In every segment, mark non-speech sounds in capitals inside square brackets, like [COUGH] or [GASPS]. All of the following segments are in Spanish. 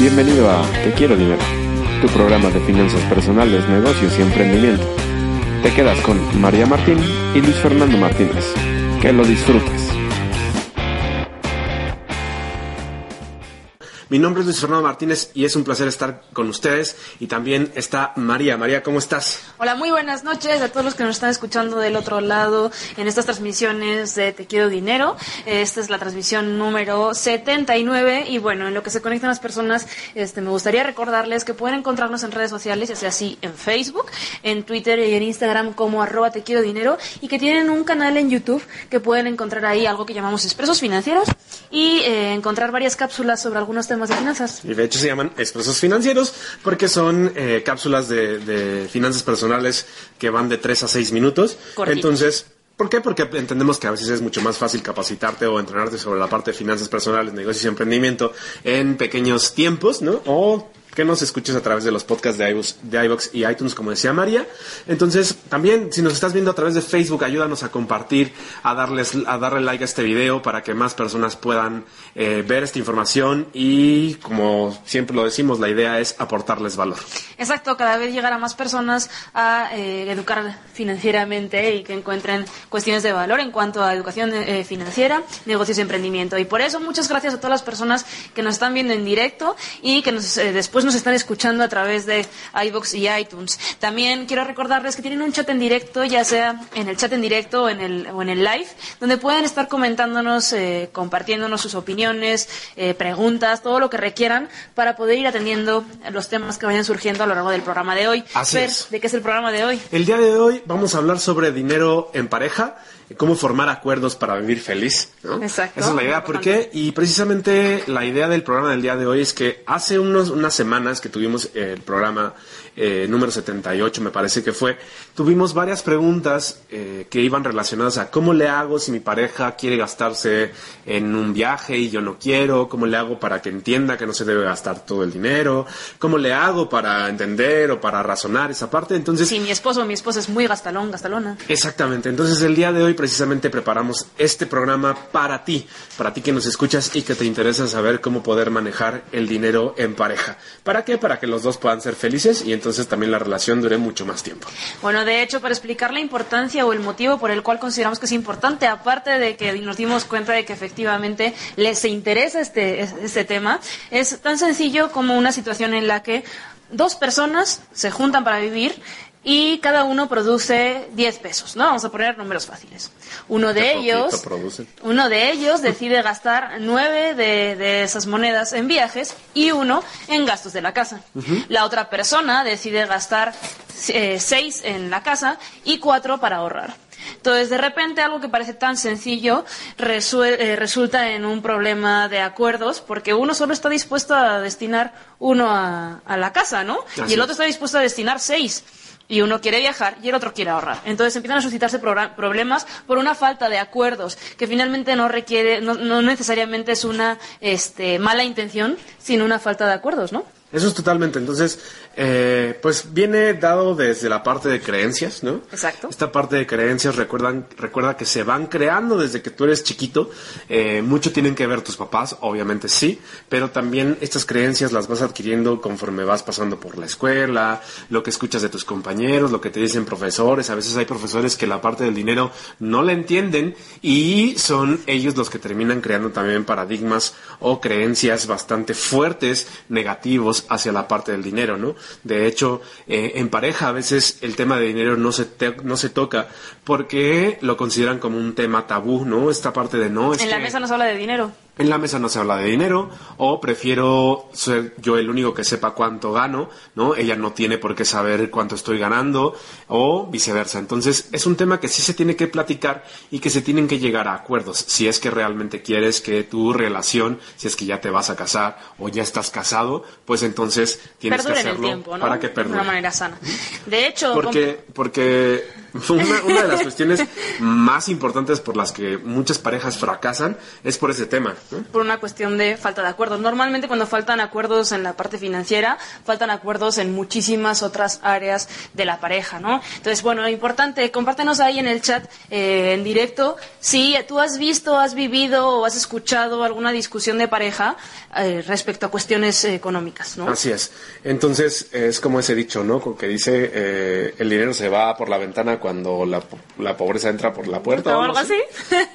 Bienvenido a Te Quiero Dinero, tu programa de finanzas personales, negocios y emprendimiento. Te quedas con María Martín y Luis Fernando Martínez. Que lo disfrutes. Mi nombre es Luis Fernando Martínez y es un placer estar con ustedes. Y también está María. María, ¿cómo estás? Hola, muy buenas noches a todos los que nos están escuchando del otro lado en estas transmisiones de Te Quiero Dinero. Esta es la transmisión número 79 y bueno, en lo que se conectan las personas, este, me gustaría recordarles que pueden encontrarnos en redes sociales, ya sea así en Facebook, en Twitter y en Instagram como arroba Te Quiero Dinero y que tienen un canal en YouTube que pueden encontrar ahí algo que llamamos expresos financieros y eh, encontrar varias cápsulas sobre algunos temas de finanzas. Y de hecho se llaman expresos financieros porque son eh, cápsulas de, de finanzas personales que van de 3 a 6 minutos. Entonces, ¿por qué? Porque entendemos que a veces es mucho más fácil capacitarte o entrenarte sobre la parte de finanzas personales, negocios y emprendimiento en pequeños tiempos, ¿no? O que nos escuches a través de los podcasts de iVoox, de y iTunes, como decía María. Entonces, también, si nos estás viendo a través de Facebook, ayúdanos a compartir, a, darles, a darle like a este video para que más personas puedan eh, ver esta información y, como siempre lo decimos, la idea es aportarles valor. Exacto, cada vez llegar a más personas a eh, educar financieramente y que encuentren cuestiones de valor en cuanto a educación eh, financiera, negocios y emprendimiento. Y por eso muchas gracias a todas las personas que nos están viendo en directo y que nos, eh, después nos están escuchando a través de iBox y iTunes. También quiero recordarles que tienen un chat en directo, ya sea en el chat en directo o en el, o en el live, donde pueden estar comentándonos, eh, compartiéndonos sus opiniones, eh, preguntas, todo lo que requieran para poder ir atendiendo los temas que vayan surgiendo a lo largo del programa de hoy. Así Fer, es. ¿de qué es el programa de hoy? El día de hoy vamos a hablar sobre dinero en pareja, cómo formar acuerdos para vivir feliz. ¿no? Exacto. Esa es la idea. ¿Por qué? Y precisamente la idea del programa del día de hoy es que hace unos, unas semanas que tuvimos el programa eh, número 78, me parece que fue, tuvimos varias preguntas eh, que iban relacionadas a cómo le hago si mi pareja quiere gastarse en un viaje y yo no quiero, cómo le hago para que entienda que no se debe gastar todo el dinero, cómo le hago para entender o para razonar esa parte. Entonces, Sí, mi esposo o mi esposa es muy gastalón, gastalona. Exactamente, entonces el día de hoy precisamente preparamos este programa para ti, para ti que nos escuchas y que te interesa saber cómo poder manejar el dinero en pareja. ¿Para qué? Para que los dos puedan ser felices y entonces también la relación dure mucho más tiempo. Bueno, de hecho, para explicar la importancia o el motivo por el cual consideramos que es importante, aparte de que nos dimos cuenta de que efectivamente les interesa este, este tema, es tan sencillo como una situación en la que dos personas se juntan para vivir y cada uno produce 10 pesos, ¿no? Vamos a poner números fáciles. Uno de ellos, uno de ellos decide gastar nueve de, de esas monedas en viajes y uno en gastos de la casa. La otra persona decide gastar eh, seis en la casa y cuatro para ahorrar. Entonces, de repente, algo que parece tan sencillo eh, resulta en un problema de acuerdos, porque uno solo está dispuesto a destinar uno a, a la casa, ¿no? Así y el otro está dispuesto a destinar seis. Y uno quiere viajar y el otro quiere ahorrar. Entonces empiezan a suscitarse problemas por una falta de acuerdos, que finalmente no requiere, no, no necesariamente es una este, mala intención, sino una falta de acuerdos, ¿no? Eso es totalmente. Entonces, eh, pues viene dado desde la parte de creencias, ¿no? Exacto. Esta parte de creencias, recuerdan, recuerda que se van creando desde que tú eres chiquito. Eh, mucho tienen que ver tus papás, obviamente sí, pero también estas creencias las vas adquiriendo conforme vas pasando por la escuela, lo que escuchas de tus compañeros, lo que te dicen profesores. A veces hay profesores que la parte del dinero no la entienden y son ellos los que terminan creando también paradigmas o creencias bastante fuertes, negativos hacia la parte del dinero, ¿no? De hecho, eh, en pareja a veces el tema de dinero no se, te- no se toca porque lo consideran como un tema tabú, ¿no? Esta parte de no es en la mesa no se habla de dinero. En la mesa no se habla de dinero o prefiero ser yo el único que sepa cuánto gano, ¿no? Ella no tiene por qué saber cuánto estoy ganando o viceversa. Entonces, es un tema que sí se tiene que platicar y que se tienen que llegar a acuerdos. Si es que realmente quieres que tu relación, si es que ya te vas a casar o ya estás casado, pues entonces tienes que hacerlo el tiempo, ¿no? para que perdure. De una manera sana. De hecho, porque porque [LAUGHS] una, una de las cuestiones [LAUGHS] más importantes por las que muchas parejas fracasan es por ese tema. Por una cuestión de falta de acuerdos. Normalmente cuando faltan acuerdos en la parte financiera, faltan acuerdos en muchísimas otras áreas de la pareja, ¿no? Entonces, bueno, importante, compártenos ahí en el chat eh, en directo si tú has visto, has vivido o has escuchado alguna discusión de pareja eh, respecto a cuestiones económicas, ¿no? Así es. Entonces, es como ese dicho, ¿no? Que dice, eh, el dinero se va por la ventana cuando la, la pobreza entra por la puerta. ¿O, algo así?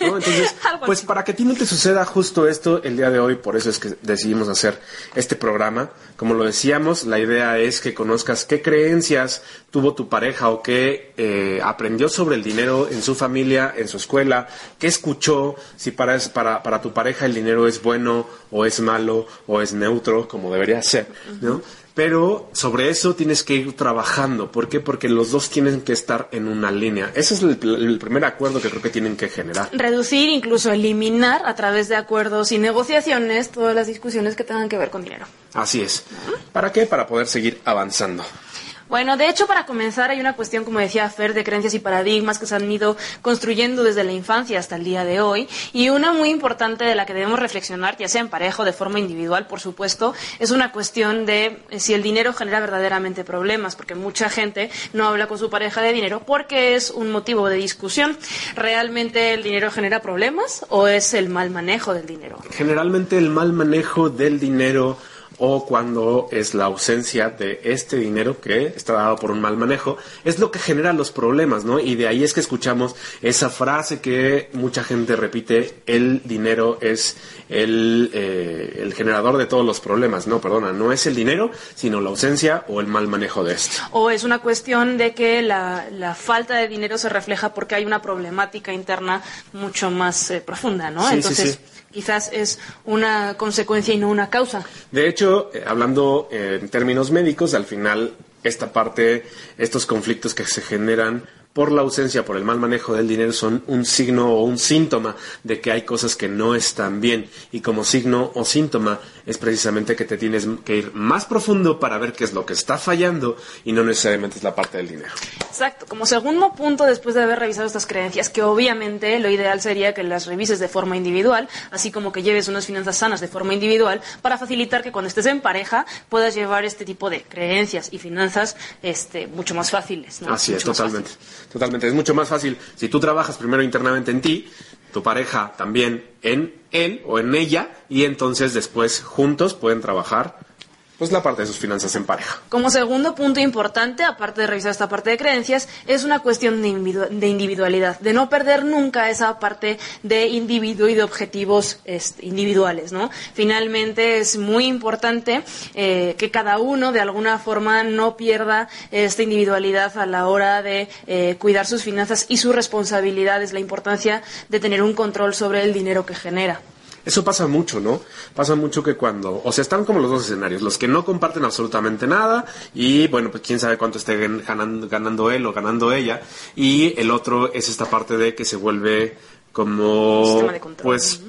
¿No? Entonces, [LAUGHS] pues para que a ti no te suceda justo esto el día de hoy, por eso es que decidimos hacer este programa. Como lo decíamos, la idea es que conozcas qué creencias tuvo tu pareja o qué eh, aprendió sobre el dinero en su familia, en su escuela, qué escuchó, si para, para, para tu pareja el dinero es bueno o es malo o es neutro, como debería ser, ¿no? Pero sobre eso tienes que ir trabajando. ¿Por qué? Porque los dos tienen que estar en una línea. Ese es el, el, primer acuerdo que creo que tienen que generar. Reducir, incluso eliminar a través de acuerdos y negociaciones todas las discusiones que tengan que ver con dinero. Así es. ¿Para qué? Para poder seguir avanzando. Bueno, de hecho, para comenzar, hay una cuestión, como decía Fer, de creencias y paradigmas que se han ido construyendo desde la infancia hasta el día de hoy. Y una muy importante de la que debemos reflexionar, ya sea en pareja o de forma individual, por supuesto, es una cuestión de si el dinero genera verdaderamente problemas, porque mucha gente no habla con su pareja de dinero porque es un motivo de discusión. ¿Realmente el dinero genera problemas o es el mal manejo del dinero? Generalmente el mal manejo del dinero o cuando es la ausencia de este dinero que está dado por un mal manejo, es lo que genera los problemas, ¿no? Y de ahí es que escuchamos esa frase que mucha gente repite, el dinero es el, eh, el generador de todos los problemas, no, perdona, no es el dinero, sino la ausencia o el mal manejo de esto. O es una cuestión de que la, la falta de dinero se refleja porque hay una problemática interna mucho más eh, profunda, ¿no? Sí, Entonces, sí, sí quizás es una consecuencia y no una causa. De hecho, eh, hablando en términos médicos, al final esta parte, estos conflictos que se generan por la ausencia, por el mal manejo del dinero, son un signo o un síntoma de que hay cosas que no están bien. Y como signo o síntoma es precisamente que te tienes que ir más profundo para ver qué es lo que está fallando y no necesariamente es la parte del dinero. Exacto. Como segundo punto, después de haber revisado estas creencias, que obviamente lo ideal sería que las revises de forma individual, así como que lleves unas finanzas sanas de forma individual, para facilitar que cuando estés en pareja puedas llevar este tipo de creencias y finanzas este, mucho más fáciles. ¿no? Así es, Mucho totalmente. fácil. Totalmente. Es mucho más fácil si tú trabajas primero internamente en ti, tu pareja también en él o en ella, y entonces después juntos pueden trabajar pues la parte de sus finanzas en pareja. Como segundo punto importante, aparte de revisar esta parte de creencias, es una cuestión de, de individualidad, de no perder nunca esa parte de individuo y de objetivos este, individuales, ¿no? Finalmente es muy importante eh, que cada uno de alguna forma no pierda esta individualidad a la hora de eh, cuidar sus finanzas y sus responsabilidades, la importancia de tener un control sobre el dinero que genera. Eso pasa mucho, ¿no? Pasa mucho que cuando, o sea, están como los dos escenarios, los que no comparten absolutamente nada y bueno, pues quién sabe cuánto esté gan- ganando, ganando él o ganando ella y el otro es esta parte de que se vuelve como, Sistema de control. pues,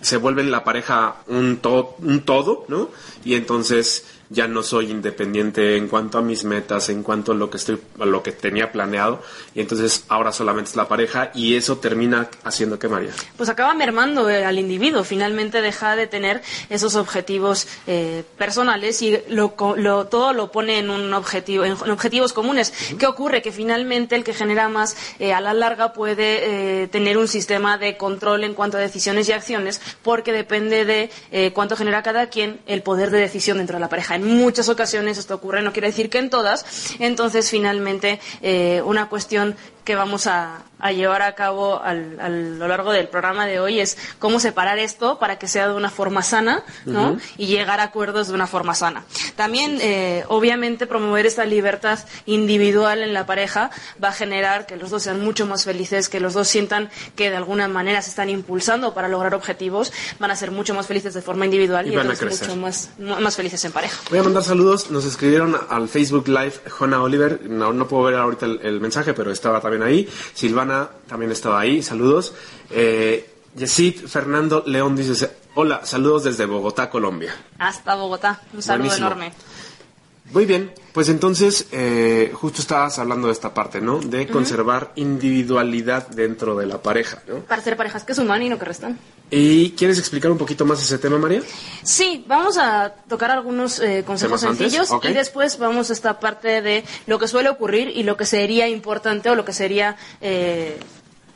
se vuelve la pareja un, to- un todo, ¿no? Y entonces ya no soy independiente en cuanto a mis metas, en cuanto a lo que estoy, a lo que tenía planeado, y entonces ahora solamente es la pareja y eso termina haciendo que María. pues acaba mermando eh, al individuo. Finalmente deja de tener esos objetivos eh, personales y lo, lo- todo lo pone en un objetivo, en, objetivos comunes. ¿Qué ocurre? Que finalmente el que genera más eh, a la larga puede eh, tener un sistema de control en cuanto a decisiones y acciones, porque depende de cuánto genera cada quien el poder de decisión dentro de la pareja. En muchas ocasiones esto ocurre, no quiere decir que en todas. Entonces, finalmente, eh, una cuestión que vamos a, llevar a cabo al, a lo largo del programa de hoy es cómo separar esto para que sea de una forma sana ¿no? y llegar a acuerdos de una forma sana. También, eh, obviamente, promover esta libertad individual en la pareja va a generar que los dos sean mucho más felices, que los dos sientan que de alguna manera se están impulsando para lograr objetivos, van a ser mucho más felices de forma individual y, mucho más, más felices en pareja. Voy a mandar saludos. Nos escribieron al Facebook Live Juana Oliver. No, no puedo ver ahorita el, mensaje, pero estaba también ahí. Silvana también estaba ahí. Saludos. Eh, Yesid Fernando León dice, hola, saludos desde Bogotá, Colombia. Hasta Bogotá, un saludo enorme. Muy bien, pues entonces eh, justo estabas hablando de esta parte, ¿no? De conservar individualidad dentro de la pareja, ¿no? Para ser parejas que suman y no que restan. ¿Y quieres explicar un poquito más ese tema, María? Sí, vamos a tocar algunos eh, consejos sencillos y después vamos a esta parte de lo que suele ocurrir y lo que sería importante o lo que sería eh,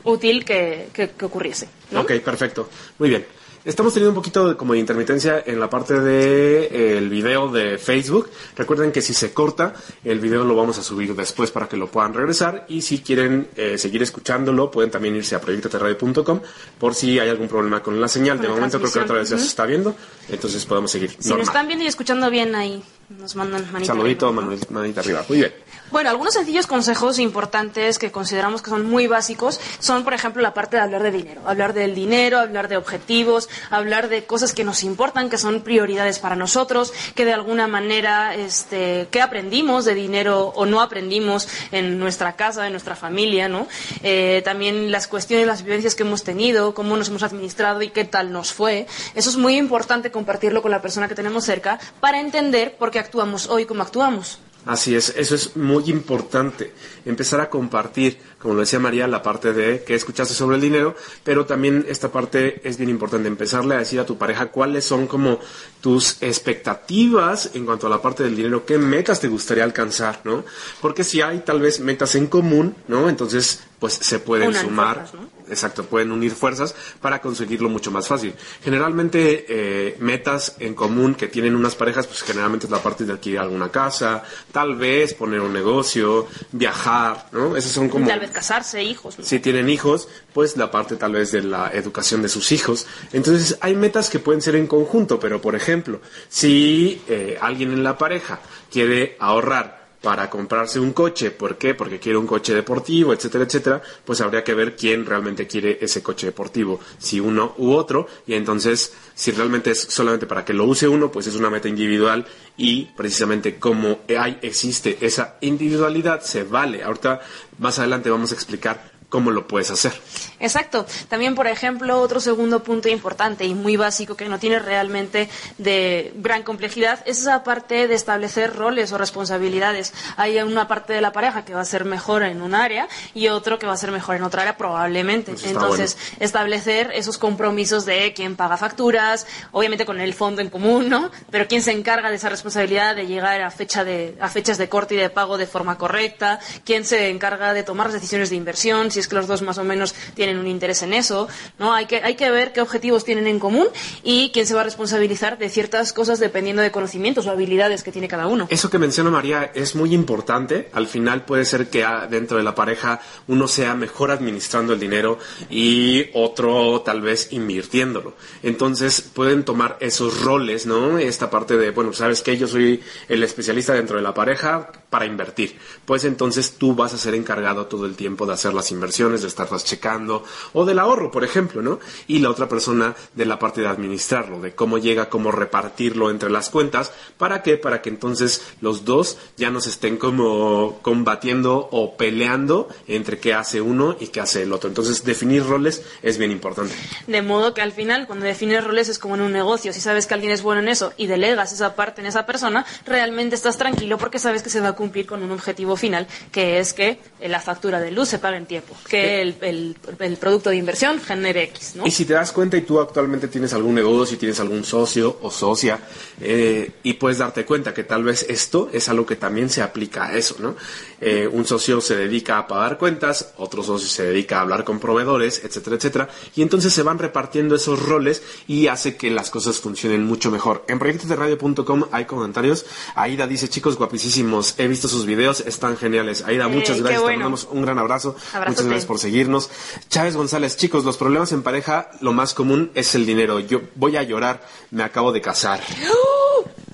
útil que, que, ocurriese. ¿no? Ok, perfecto. Muy bien. Estamos teniendo un poquito de, como de intermitencia en la parte del de, eh, el video de Facebook. Recuerden que si se corta, el video lo vamos a subir después para que lo puedan regresar. Y si quieren eh, seguir escuchándolo, pueden también irse a proyectoterradio.com por si hay algún problema con la señal. de momento creo que otra vez ya se está viendo, entonces podemos seguir. Si nos están viendo y escuchando bien ahí, nos mandan manita Saludito, arriba. manita arriba. Muy bien. Bueno, algunos sencillos consejos importantes que consideramos que son muy básicos son, por ejemplo, la parte de hablar de dinero. Hablar del dinero, hablar de objetivos, hablar de cosas que nos importan, que son prioridades para nosotros, que de alguna manera, este, qué aprendimos de dinero o no aprendimos en nuestra casa, en nuestra familia, ¿no? Eh, también las cuestiones, las vivencias que hemos tenido, cómo nos hemos administrado y qué tal nos fue. Eso es muy importante compartirlo con la persona que tenemos cerca para entender por qué actuamos hoy como actuamos. Así es, eso es muy importante, empezar a compartir, como lo decía María, la parte de que escuchaste sobre el dinero, pero también esta parte es bien importante, empezarle a decir a tu pareja cuáles son como tus expectativas en cuanto a la parte del dinero, qué metas te gustaría alcanzar, ¿no? Porque si hay tal vez metas en común, ¿no? Entonces, pues se pueden sumar, exacto, pueden unir fuerzas para conseguirlo mucho más fácil. Generalmente, eh, metas en común que tienen unas parejas, pues generalmente es la parte de adquirir alguna casa, tal vez poner un negocio, viajar, ¿no? Esos son como... Casarse, hijos. Si tienen hijos, pues la parte tal vez de la educación de sus hijos. Entonces, hay metas que pueden ser en conjunto, pero por ejemplo, si eh, alguien en la pareja quiere ahorrar para comprarse un coche. ¿Por qué? Porque quiere un coche deportivo, etcétera, etcétera. Pues habría que ver quién realmente quiere ese coche deportivo, si uno u otro. Y entonces, si realmente es solamente para que lo use uno, pues es una meta individual y precisamente como hay, existe esa individualidad, se vale. Ahorita, más adelante vamos a explicar cómo lo puedes hacer. Exacto. También, por ejemplo, otro segundo punto importante y muy básico que no tiene realmente de gran complejidad es esa parte de establecer roles o responsabilidades. Hay una parte de la pareja que va a ser mejor en un área y otro que va a ser mejor en otra área probablemente. Entonces, establecer esos compromisos de quién paga facturas, obviamente con el fondo en común, ¿no? Pero quién se encarga de esa responsabilidad de llegar a fecha de a fechas de corte y de pago de forma correcta, quién se encarga de tomar las decisiones de inversión, si es que los dos más o menos tienen un interés en eso, ¿no? Hay que, hay que ver qué objetivos tienen en común y quién se va a responsabilizar de ciertas cosas dependiendo de conocimientos o habilidades que tiene cada uno. Eso que menciona María es muy importante. Al final puede ser que dentro de la pareja uno sea mejor administrando el dinero y otro tal vez invirtiéndolo. Entonces pueden tomar esos roles, ¿no? Esta parte de, bueno, sabes que yo soy el especialista dentro de la pareja para invertir. Pues entonces tú vas a ser encargado todo el tiempo de hacer las inversiones de estarlas checando, o del ahorro, por ejemplo, ¿no? Y la otra persona de la parte de administrarlo, de cómo llega, cómo repartirlo entre las cuentas, ¿para qué? Para que entonces los dos ya no se estén como combatiendo o peleando entre qué hace uno y qué hace el otro. Entonces, definir roles es bien importante. De modo que al final, cuando defines roles es como en un negocio, si sabes que alguien es bueno en eso y delegas esa parte en esa persona, realmente estás tranquilo porque sabes que se va a cumplir con un objetivo final, que es que la factura de luz se pague en tiempo. que el, el- el producto de inversión genere X, ¿no? Y si te das cuenta y tú actualmente tienes algún negocio, tienes algún socio o socia, eh, y puedes darte cuenta que tal vez esto es algo que también se aplica a eso, ¿no? Eh, un socio se dedica a pagar cuentas, otro socio se dedica a hablar con proveedores, etcétera, etcétera, y entonces se van repartiendo esos roles y hace que las cosas funcionen mucho mejor. En proyectosderadio.com hay comentarios. Aida dice, chicos guapísimos, he visto sus videos, están geniales. Aida, Eh, muchas qué gracias, te bueno. mandamos un gran abrazo. Abrazote. Muchas gracias por seguirnos. Chávez González, chicos, los problemas en pareja, lo más común es el dinero. Yo voy a llorar, me acabo de casar. [GASPS]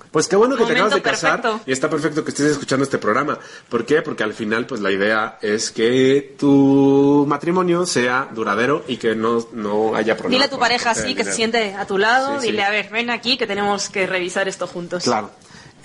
Pues qué bueno que te Momento acabas de casar perfecto. y está perfecto que estés escuchando este programa. ¿Por qué? Porque al final, pues la idea es que tu matrimonio sea duradero y que no, no haya problemas. Dile a tu pareja así, que se dinero. siente a tu lado, Sí, sí. dile, a ver, ven aquí que tenemos que revisar esto juntos. Claro.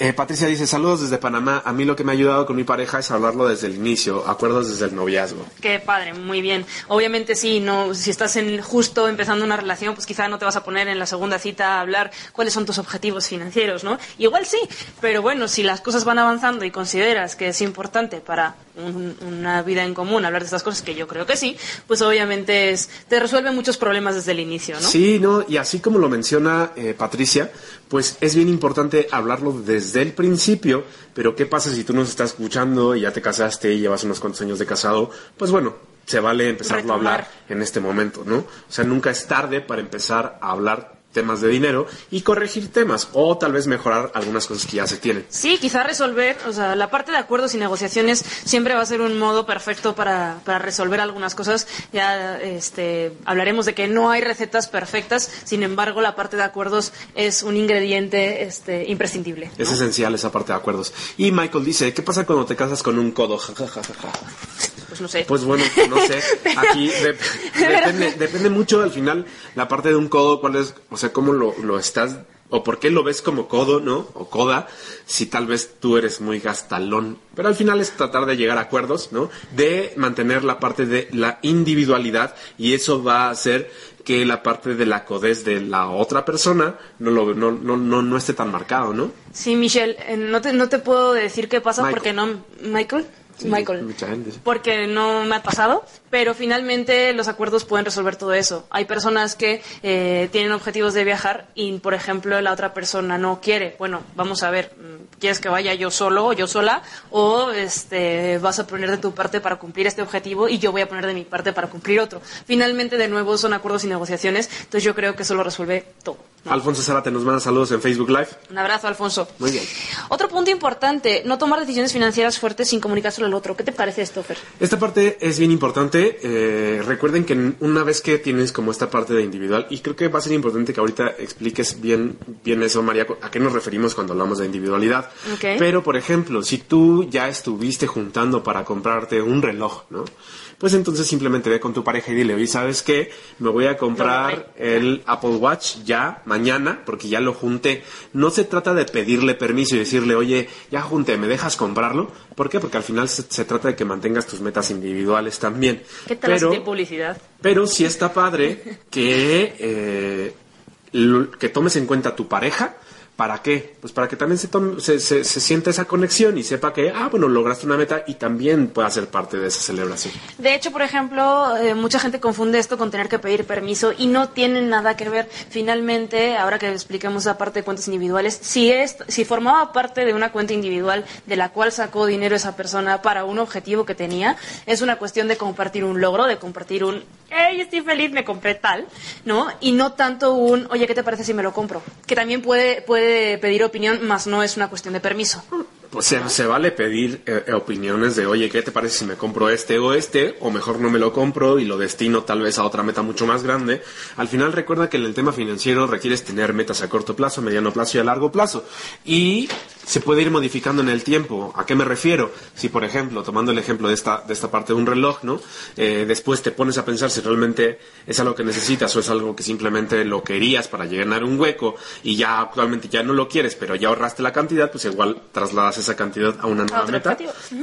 Eh, Patricia dice, saludos desde Panamá. A mí lo que me ha ayudado con mi pareja es hablarlo desde el inicio, acuerdos desde el noviazgo. Qué padre, muy bien. Obviamente sí, no, si estás en justo empezando una relación, pues quizá no te vas a poner en la segunda cita a hablar cuáles son tus objetivos financieros, ¿no? Igual sí, pero bueno, si las cosas van avanzando y consideras que es importante para un- una vida en común hablar de estas cosas, que yo creo que sí, pues obviamente es, te resuelve muchos problemas desde el inicio, ¿no? Sí, no, y así como lo menciona eh, Patricia, pues es bien importante hablarlo desde el principio, pero ¿qué pasa si tú nos estás escuchando y ya te casaste y llevas unos cuantos años de casado? Pues bueno, se vale empezarlo a hablar en este momento, ¿no? O sea, nunca es tarde para empezar a hablar temas de dinero y corregir temas o tal vez mejorar algunas cosas que ya se tienen. Sí, quizá resolver, o sea, la parte de acuerdos y negociaciones siempre va a ser un modo perfecto para, para resolver algunas cosas. Ya este, hablaremos de que no hay recetas perfectas, sin embargo, la parte de acuerdos es un ingrediente este, imprescindible. ¿no? Es esencial esa parte de acuerdos. Y Michael dice, ¿qué pasa cuando te casas con un codo? Ja, ja, ja, ja, ja. Pues no sé. Pues bueno, no sé. [LAUGHS] Aquí de- depende, depende mucho al final la parte de un codo, cuál es, o sea, cómo lo, lo estás, o por qué lo ves como codo, ¿no? O coda, si tal vez tú eres muy gastalón. Pero al final es tratar de llegar a acuerdos, ¿no? De mantener la parte de la individualidad y eso va a hacer que la parte de la codez de la otra persona no, lo, no, no, no, no esté tan marcado, ¿no? Sí, Michelle, eh, no te, no te puedo decir qué pasa Michael. porque no... ¿Michael? Sí, Michael. mucha gente, sí. Porque no me ha pasado, pero finalmente los acuerdos pueden resolver todo eso. Hay personas que eh, tienen objetivos de viajar y, por ejemplo, la otra persona no quiere. Bueno, vamos a ver, mm, ¿quieres que vaya yo solo o yo sola? ¿O este, vas a poner de tu parte para cumplir este objetivo y yo voy a poner de mi parte para cumplir otro? Finalmente, de nuevo, son acuerdos y negociaciones, entonces yo creo que eso lo resuelve todo. Alfonso Zárate nos manda saludos en Facebook Live. Un abrazo, Alfonso. Muy bien. Otro punto importante, no tomar decisiones financieras fuertes sin comunicárselo al otro. ¿Qué te parece esto, Fer? Esta parte es bien importante. eh, recuerden que una vez que tienes como esta parte de individual, y creo que va a ser importante que ahorita expliques bien, bien eso, María, a qué nos referimos cuando hablamos de individualidad. Ok. Pero, por ejemplo, si tú ya estuviste juntando para comprarte un reloj, ¿no? Pues entonces simplemente ve con tu pareja y dile, oye, ¿sabes qué? Me voy a comprar el Apple Watch ya, mañana, porque ya lo junté. No se trata de pedirle permiso y decirle, oye, ya junté, ¿me dejas comprarlo? ¿Por qué? Porque al final se, se trata de que mantengas tus metas individuales también. ¿Qué tal Pero- publicidad? pero sí [LAUGHS] está padre que, eh, lo- que tomes en cuenta a tu pareja. ¿Para qué? Pues para que también se, tome- se, se, sienta esa conexión y sepa que, ah, bueno, lograste una meta y también pueda ser parte de esa celebración. De hecho, por ejemplo, eh, mucha gente confunde esto con tener que pedir permiso y no tiene nada que ver. Finalmente, ahora que expliquemos la parte de cuentas individuales, si, es, si formaba parte de una cuenta individual de la cual sacó dinero esa persona para un objetivo que tenía, es una cuestión de compartir un logro, de compartir un, hey, estoy feliz, me compré tal, ¿no? Y no tanto un, oye, ¿qué te parece si me lo compro? Que también puede, puede pedir opinión, más no es una cuestión de permiso. Pues se, se vale pedir eh, eh, opiniones de, oye, ¿qué te parece si me compro este o este? O mejor no me lo compro y lo destino tal vez a otra meta mucho más grande. Al final recuerda que en el tema financiero requieres tener metas a corto plazo, mediano plazo y a largo plazo. Y se puede ir modificando en el tiempo. ¿A qué me refiero? Si, por ejemplo, tomando el ejemplo de esta, de esta parte de un reloj, ¿no? Eh, después te pones a pensar si realmente es algo que necesitas o es algo que simplemente lo querías para llenar un hueco y ya actualmente ya no lo quieres, pero ya ahorraste la cantidad, pues igual trasladas esa cantidad a una nueva otro meta.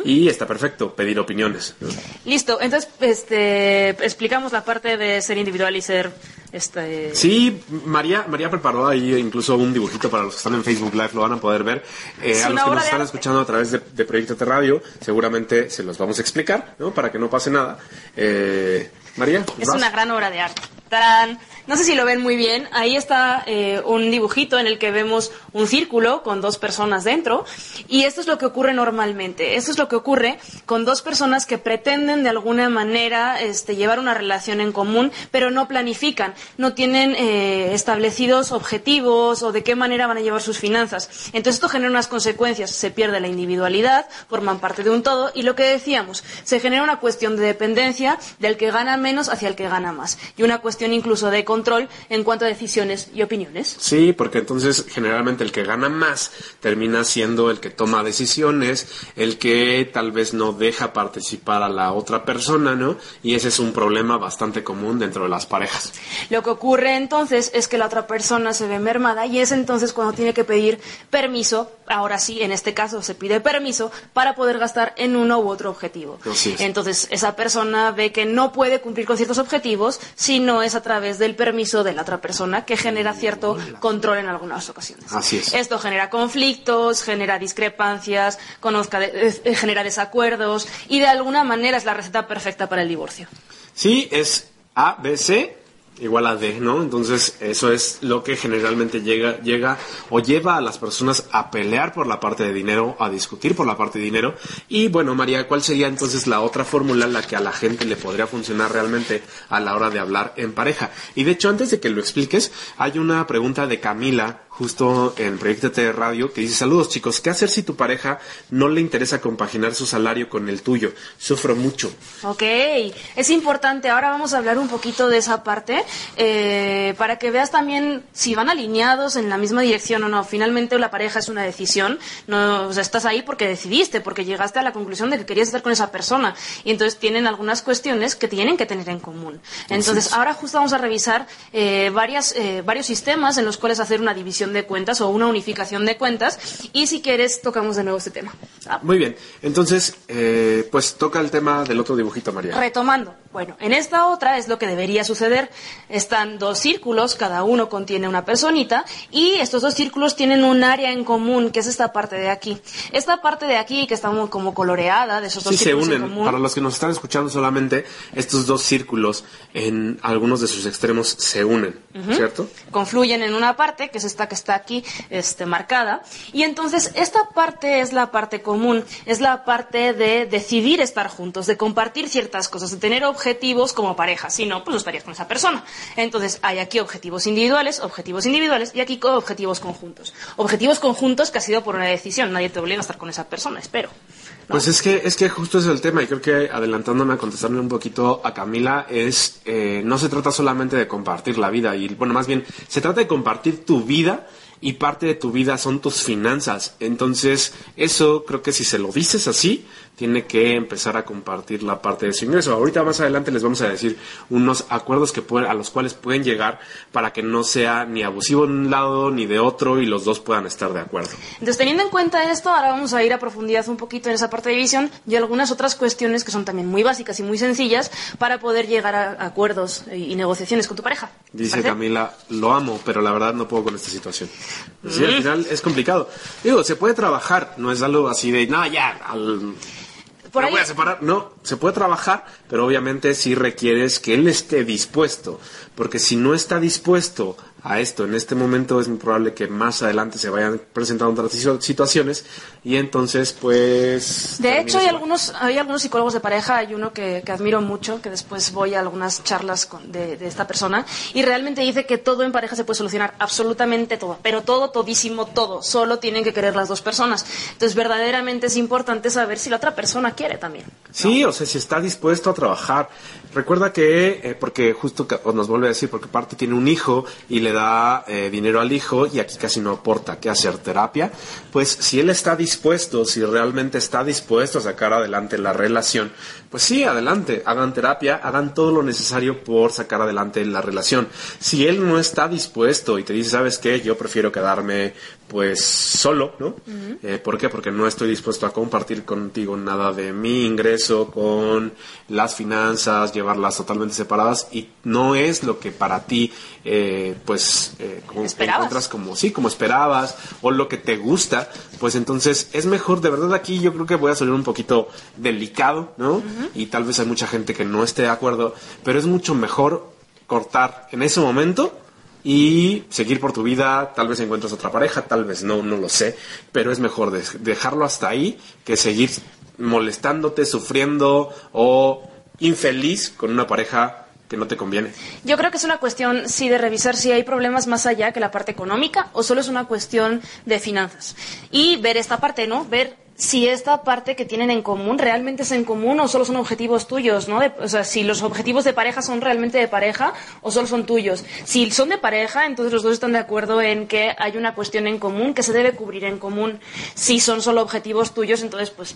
Y está perfecto, pedir opiniones. ¿no? Listo, entonces este, explicamos la parte de ser individual y ser este... Sí, María, María preparó ahí incluso un dibujito para los que están en Facebook Live, lo van a poder ver. Eh, Es a los que nos de están escuchando a través de, de Proyecto T Radio, seguramente se los vamos a explicar, ¿no? Para que no pase nada. Eh, María, Es una gran obra de arte. ¡Tarán! No sé si lo ven muy bien. Ahí está eh, un dibujito en el que vemos un círculo con dos personas dentro. Y esto es lo que ocurre normalmente. Esto es lo que ocurre con dos personas que pretenden de alguna manera este, llevar una relación en común, pero no planifican. No tienen eh, establecidos objetivos o de qué manera van a llevar sus finanzas. Entonces esto genera unas consecuencias. Se pierde la individualidad, forman parte de un todo. Y lo que decíamos, se genera una cuestión de dependencia del que gana menos hacia el que gana más. Y una cuestión incluso de control en cuanto a decisiones y opiniones. Sí, porque entonces generalmente el que gana más termina siendo el que toma decisiones, el que tal vez no deja participar a la otra persona, ¿no? Y ese es un problema bastante común dentro de las parejas. Lo que ocurre entonces es que la otra persona se ve mermada y es entonces cuando tiene que pedir permiso, ahora sí, en este caso se pide permiso para poder gastar en uno u otro objetivo. Entonces esa persona ve que no puede cumplir con ciertos objetivos si no es a través del permiso de la otra persona que genera cierto control en algunas ocasiones. Así es. Esto genera conflictos, genera discrepancias, conozca de- eh, genera desacuerdos y de alguna manera es la receta perfecta para el divorcio. Sí, es A, B, C igual a D, ¿no? Entonces, eso es lo que generalmente llega, llega o lleva a las personas a pelear por la parte de dinero, a discutir por la parte de dinero. Y bueno, María, ¿cuál sería entonces la otra fórmula la que a la gente le podría funcionar realmente a la hora de hablar en pareja? Y de hecho, antes de que lo expliques, hay una pregunta de Camila justo en Proyecto T Radio que dice, saludos chicos, ¿qué hacer si tu pareja no le interesa compaginar su salario con el tuyo? Sufro mucho. Ok, es importante. Ahora vamos a hablar un poquito de esa parte eh, para que veas también si van alineados en la misma dirección o no. Finalmente la pareja es una decisión. No, o sea, estás ahí porque decidiste, porque llegaste a la conclusión de que querías estar con esa persona. Y entonces tienen algunas cuestiones que tienen que tener en común. Entonces ahora justo vamos a revisar eh, varias, eh, varios sistemas en los cuales hacer una división de cuentas o una unificación de cuentas. Y si quieres tocamos de nuevo este tema. Ah, Muy bien, entonces, eh, pues toca el tema del otro dibujito, María. Retomando, bueno, en esta otra es lo que debería suceder. Están dos círculos, cada uno contiene una personita y estos dos círculos tienen un área en común, que es esta parte de aquí. Esta parte de aquí, que está muy como coloreada, de esos dos Sí, se círculos en unen. común. Para los que nos están escuchando solamente, estos dos círculos en algunos de sus extremos se unen, ¿cierto? confluyen en una parte, que es esta que está aquí este, marcada. Y entonces esta parte es la parte común, es la parte de decidir estar juntos, de compartir ciertas cosas, de tener objetivos como pareja. Si no, pues no estarías con esa persona. Entonces hay aquí objetivos individuales, objetivos individuales y aquí objetivos conjuntos. Objetivos conjuntos que ha sido por una decisión, nadie te obliga a estar con esa persona, espero. Pues es que, es que justo es el tema, y creo que adelantándome a contestarle un poquito a Camila, es eh, no se trata solamente de compartir la vida, y bueno, más bien, se trata de compartir tu vida y parte de tu vida son tus finanzas. Entonces, eso creo que si se lo dices así, tiene que empezar a compartir la parte de su ingreso. Ahorita más adelante les vamos a decir unos acuerdos que pueden, a los cuales pueden llegar para que no sea ni abusivo de un lado ni de otro y los dos puedan estar de acuerdo. Entonces, teniendo en cuenta esto, ahora vamos a ir a profundidad un poquito en esa parte de visión y algunas otras cuestiones que son también muy básicas y muy sencillas para poder llegar a acuerdos y negociaciones con tu pareja. ¿Te Dice parece? Camila, lo amo, pero la verdad no puedo con esta situación. Sí, al final es complicado. Digo, se puede trabajar, no es algo así de, no, ya, al, Por me ahí- voy a separar. No, se puede trabajar, pero obviamente sí requieres que él esté dispuesto, porque si no está dispuesto a esto en este momento es muy probable que más adelante se vayan presentando otras situ- situaciones y entonces pues... De hecho, hay algunos, hay algunos psicólogos de pareja, hay uno que, que admiro mucho, que después voy a algunas charlas con- de, de esta persona, y realmente dice que todo en pareja se puede solucionar, absolutamente todo, pero todo, todísimo, todo, solo tienen que querer las dos personas. Entonces, verdaderamente es importante saber si la otra persona quiere también. Sí, o sea, si está dispuesto a trabajar. Recuerda que, eh, porque justo nos vuelve a decir, porque parte tiene un hijo y le da eh, dinero al hijo y aquí casi no aporta que hacer terapia, pues si él está dispuesto, si realmente está dispuesto a sacar adelante la relación, pues sí, adelante, hagan terapia, hagan todo lo necesario por sacar adelante la relación. Si él no está dispuesto y te dice, ¿sabes qué? Yo prefiero quedarme pues solo, ¿no? Eh, ¿Por qué? Porque no estoy dispuesto a compartir contigo nada de mi ingreso con las finanzas, llevarlas totalmente separadas y no es lo que para ti, eh, pues, eh, como encuentras como, sí, como esperabas o lo que te gusta, pues entonces es mejor, de verdad aquí yo creo que voy a salir un poquito delicado, ¿no? Y tal vez hay mucha gente que no esté de acuerdo, pero es mucho mejor cortar en ese momento y seguir por tu vida, tal vez encuentres otra pareja, tal vez no, no lo sé, pero es mejor dejarlo hasta ahí que seguir molestándote, sufriendo o infeliz con una pareja que no te conviene. Yo creo que es una cuestión, sí, de revisar si hay problemas más allá que la parte económica o solo es una cuestión de finanzas. Y ver esta parte, ¿no? Ver si esta parte que tienen en común realmente es en común o solo son objetivos tuyos, ¿no? o sea, si los objetivos de pareja son realmente de pareja o solo son tuyos. Si son de pareja, entonces los dos están de acuerdo en que hay una cuestión en común que se debe cubrir en común. Si son solo objetivos tuyos, entonces, pues,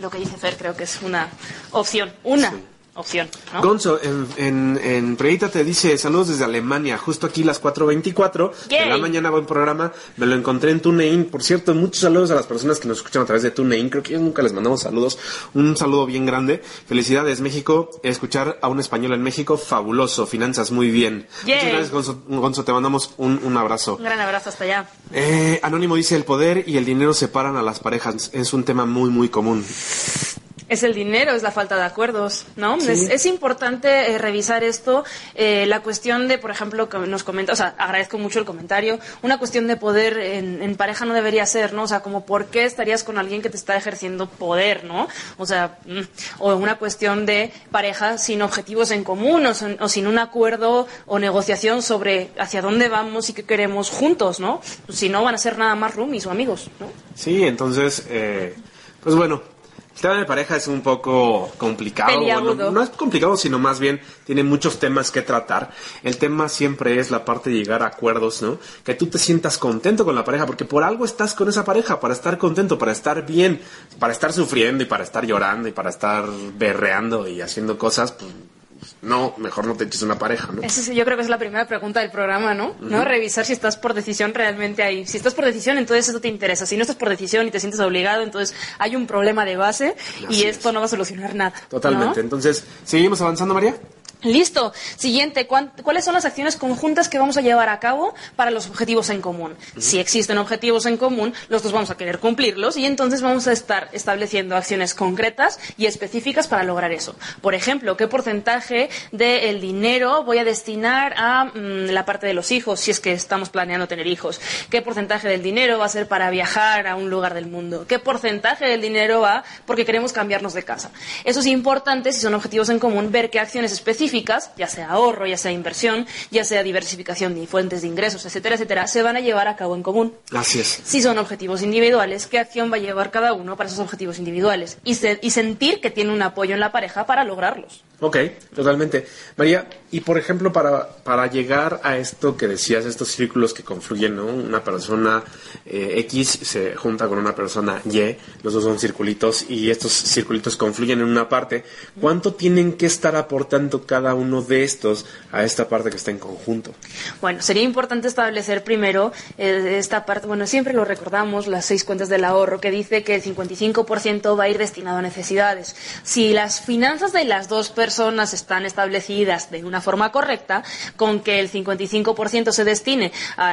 lo que dice Fer creo que es una opción. Una opción. Gonzo, en, en, en te dice saludos desde Alemania, justo aquí las 4.24 de la mañana, buen programa, me lo encontré en TuneIn, por cierto, muchos saludos a las personas que nos escuchan a través de TuneIn, creo que nunca les mandamos saludos, un saludo bien grande, felicidades México, escuchar a un español en México, fabuloso, finanzas muy bien. Muchas gracias Gonzo, Gonzo, te mandamos un, un abrazo. Un gran abrazo hasta allá. Eh, Anónimo dice, el poder y el dinero separan a las parejas, es un tema muy, muy común es el dinero, es la falta de acuerdos, ¿no? Es, importante eh, revisar esto. Eh, la cuestión de, por ejemplo, que nos comenta, o sea, agradezco mucho el comentario, una cuestión de poder en, pareja no debería ser, ¿no? O sea, como por qué estarías con alguien que te está ejerciendo poder, ¿no? O sea, mm, o una cuestión de pareja sin objetivos en común o, sin un acuerdo o negociación sobre hacia dónde vamos y qué queremos juntos, ¿no? Pues si no van a ser nada más roomies o amigos, ¿no? Sí, entonces, eh, pues bueno, el tema de pareja es un poco complicado. no es complicado, sino más bien tiene muchos temas que tratar. El tema siempre es la parte de llegar a acuerdos, ¿no? Que tú te sientas contento con la pareja, porque por algo estás con esa pareja, para estar contento, para estar bien, para estar sufriendo y para estar llorando y para estar berreando y haciendo cosas, pues no, mejor no te eches una pareja, ¿no? Eso yo creo que es la primera pregunta del programa, ¿no? ¿no? Revisar si estás por decisión realmente ahí. Si estás por decisión, entonces eso te interesa. Si no estás por decisión y te sientes obligado, entonces hay un problema de base y esto no va a solucionar nada. Totalmente. Entonces, ¿seguimos avanzando, María? Listo. Siguiente, ¿cuáles son las acciones conjuntas que vamos a llevar a cabo para los objetivos en común? Si existen objetivos en común, los dos vamos a querer cumplirlos y entonces vamos a estar estableciendo acciones concretas y específicas para lograr eso. Por ejemplo, ¿qué porcentaje del dinero voy a destinar a mm, la parte de los hijos, si es que estamos planeando tener hijos? ¿Qué porcentaje del dinero va a ser para viajar a un lugar del mundo? ¿Qué porcentaje del dinero va porque queremos cambiarnos de casa? Eso es importante, si son objetivos en común, ver qué acciones específicas ya sea ahorro, ya sea inversión, ya sea diversificación de fuentes de ingresos, etcétera, etcétera, se van a llevar a cabo en común. Así es. Si son objetivos individuales, ¿qué acción va a llevar cada uno para esos objetivos individuales? Y, y sentir que tiene un apoyo en la pareja para lograrlos. Ok, totalmente. María, y por ejemplo, para, para llegar a esto que decías, estos círculos que confluyen, ¿no? Una persona eh, X se junta con una persona Y, los dos son circulitos, y estos circulitos confluyen en una parte. ¿Cuánto tienen que estar aportando cada uno de estos a esta parte que está en conjunto? Bueno, sería importante establecer primero eh, esta parte, bueno, siempre lo recordamos, las seis cuentas del ahorro, que dice que el 55% va a ir destinado a necesidades. Si las finanzas de las dos personas personas están establecidas de una forma correcta, con que el 55% se destine a,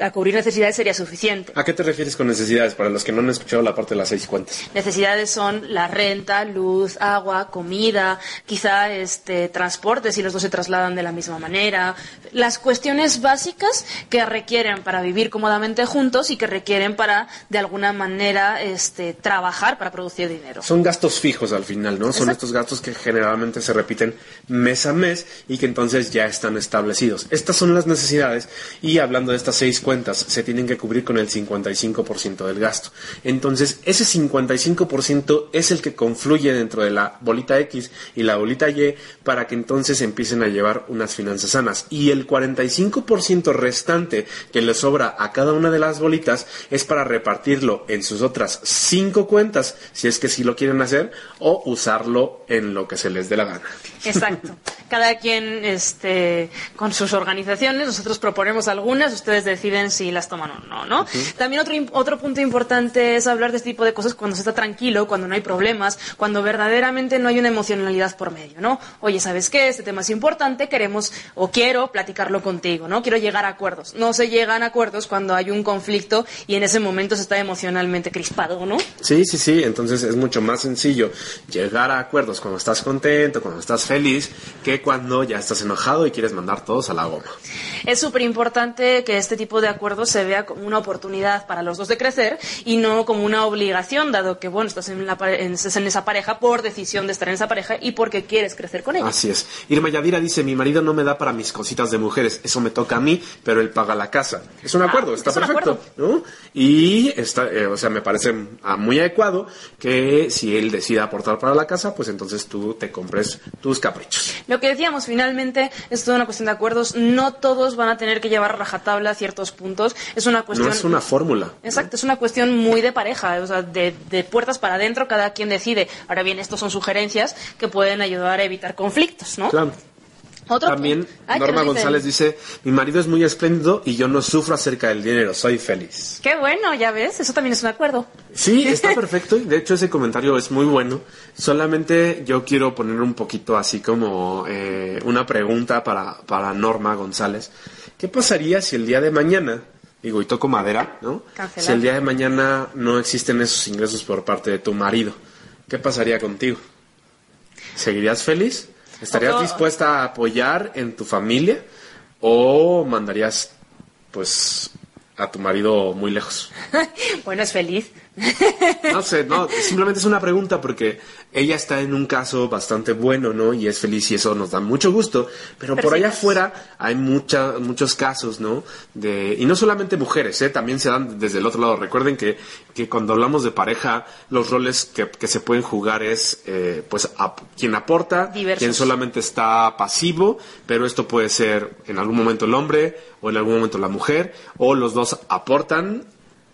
a, cubrir necesidades sería suficiente. ¿A qué te refieres con necesidades? Para los que no han escuchado la parte de las seis cuentas. Necesidades son la renta, luz, agua, comida, quizá este, transporte si los dos se trasladan de la misma manera. Las cuestiones básicas que requieren para vivir cómodamente juntos y que requieren para, de alguna manera, este, trabajar para producir dinero. Son gastos fijos al final, ¿no? Son estos gastos que generalmente se repiten mes a mes y que entonces ya están establecidos. Estas son las necesidades y hablando de estas seis cuentas, se tienen que cubrir con el 55% del gasto. Entonces, ese 55% es el que confluye dentro de la bolita X y la bolita Y para que entonces empiecen a llevar unas finanzas sanas. Y el 45% restante que le sobra a cada una de las bolitas es para repartirlo en sus otras cinco cuentas, si es que sí lo quieren hacer, o usarlo en lo que se les dé la gana. Exacto. Cada quien este, con sus organizaciones, nosotros proponemos algunas, ustedes deciden si las toman o no, ¿no? También otro, otro punto importante es hablar de este tipo de cosas cuando se está tranquilo, cuando no hay problemas, cuando verdaderamente no hay una emocionalidad por medio, ¿no? Oye, ¿sabes qué? Este tema es importante, queremos o quiero platicarlo contigo, ¿no? Quiero llegar a acuerdos. No se llegan a acuerdos cuando hay un conflicto y en ese momento se está emocionalmente crispado, ¿no? Sí, sí, sí, entonces es mucho más sencillo llegar a acuerdos cuando estás contento, cuando estás feliz, que cuando ya estás enojado y quieres mandar todos a la goma. Es súper importante que este tipo de acuerdos se vea como una oportunidad para los dos de crecer y no como una obligación, dado que, bueno, estás en, la, en, en esa pareja por decisión de estar en esa pareja y porque quieres crecer con ella. Así es. Irma Yadira dice, mi marido no me da para mis cositas de mujeres, eso me toca a mí, pero él paga la casa. Es un acuerdo, está es perfecto. acuerdo. ¿no? Y está, eh, o sea, me parece ah, muy adecuado que si él decide aportar para la casa, pues entonces tú te compres tus caprichos. Lo que decíamos, finalmente, es toda una cuestión de acuerdos. No todos van a tener que llevar a rajatabla ciertos puntos. Es una cuestión. No es una fórmula. Exacto, es una cuestión muy de pareja, o sea, de, de puertas para adentro, cada quien decide. Ahora bien, estos son sugerencias que pueden ayudar a evitar conflictos, ¿no? Claro. Otro También punto. Ay, ¿qué Norma? González dice, mi marido es muy espléndido y yo no sufro acerca del dinero, soy feliz. Qué bueno, ya ves, eso también es un acuerdo. Sí, está perfecto. y De hecho, ese comentario es muy bueno. Solamente yo quiero poner un poquito así como eh, una pregunta para, para Norma González. ¿Qué pasaría si el día de mañana, digo, y toco madera, ¿no? Cancelar. Si el día de mañana no existen esos ingresos por parte de tu marido, ¿qué pasaría contigo? ¿Seguirías feliz? ¿Estarías dispuesta a apoyar en tu familia? ¿O mandarías, pues, a tu marido muy lejos? [LAUGHS] bueno, es feliz. No sé, no, simplemente es una pregunta porque ella está en un caso bastante bueno, ¿no? Y es feliz y eso nos da mucho gusto, pero por allá afuera hay mucha, muchos casos, ¿no? De, y no solamente mujeres, ¿eh? También se dan desde el otro lado. Recuerden que, que cuando hablamos de pareja, los roles que, que se pueden jugar es, eh, pues, quien aporta, Diversos. quien solamente está pasivo, pero esto puede ser en algún momento el hombre o en algún momento la mujer, o los dos aportan,